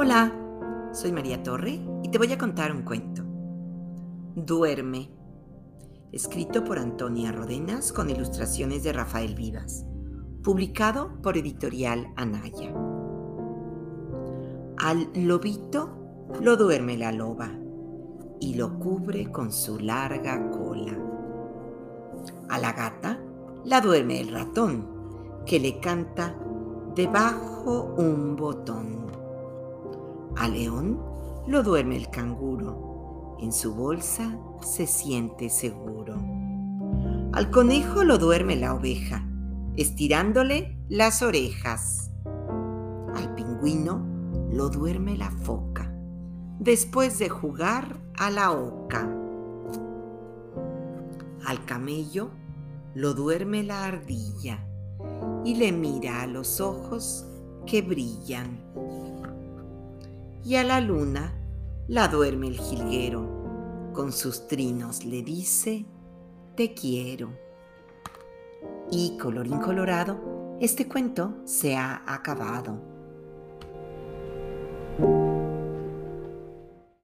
Hola, soy María Torre y te voy a contar un cuento. Duerme, escrito por Antonia Rodenas con ilustraciones de Rafael Vivas, publicado por Editorial Anaya. Al lobito lo duerme la loba y lo cubre con su larga cola. A la gata la duerme el ratón que le canta debajo un botón. A león lo duerme el canguro, en su bolsa se siente seguro. Al conejo lo duerme la oveja, estirándole las orejas. Al pingüino lo duerme la foca, después de jugar a la oca. Al camello lo duerme la ardilla y le mira a los ojos que brillan. Y a la luna la duerme el jilguero, con sus trinos le dice, te quiero. Y colorín colorado, este cuento se ha acabado.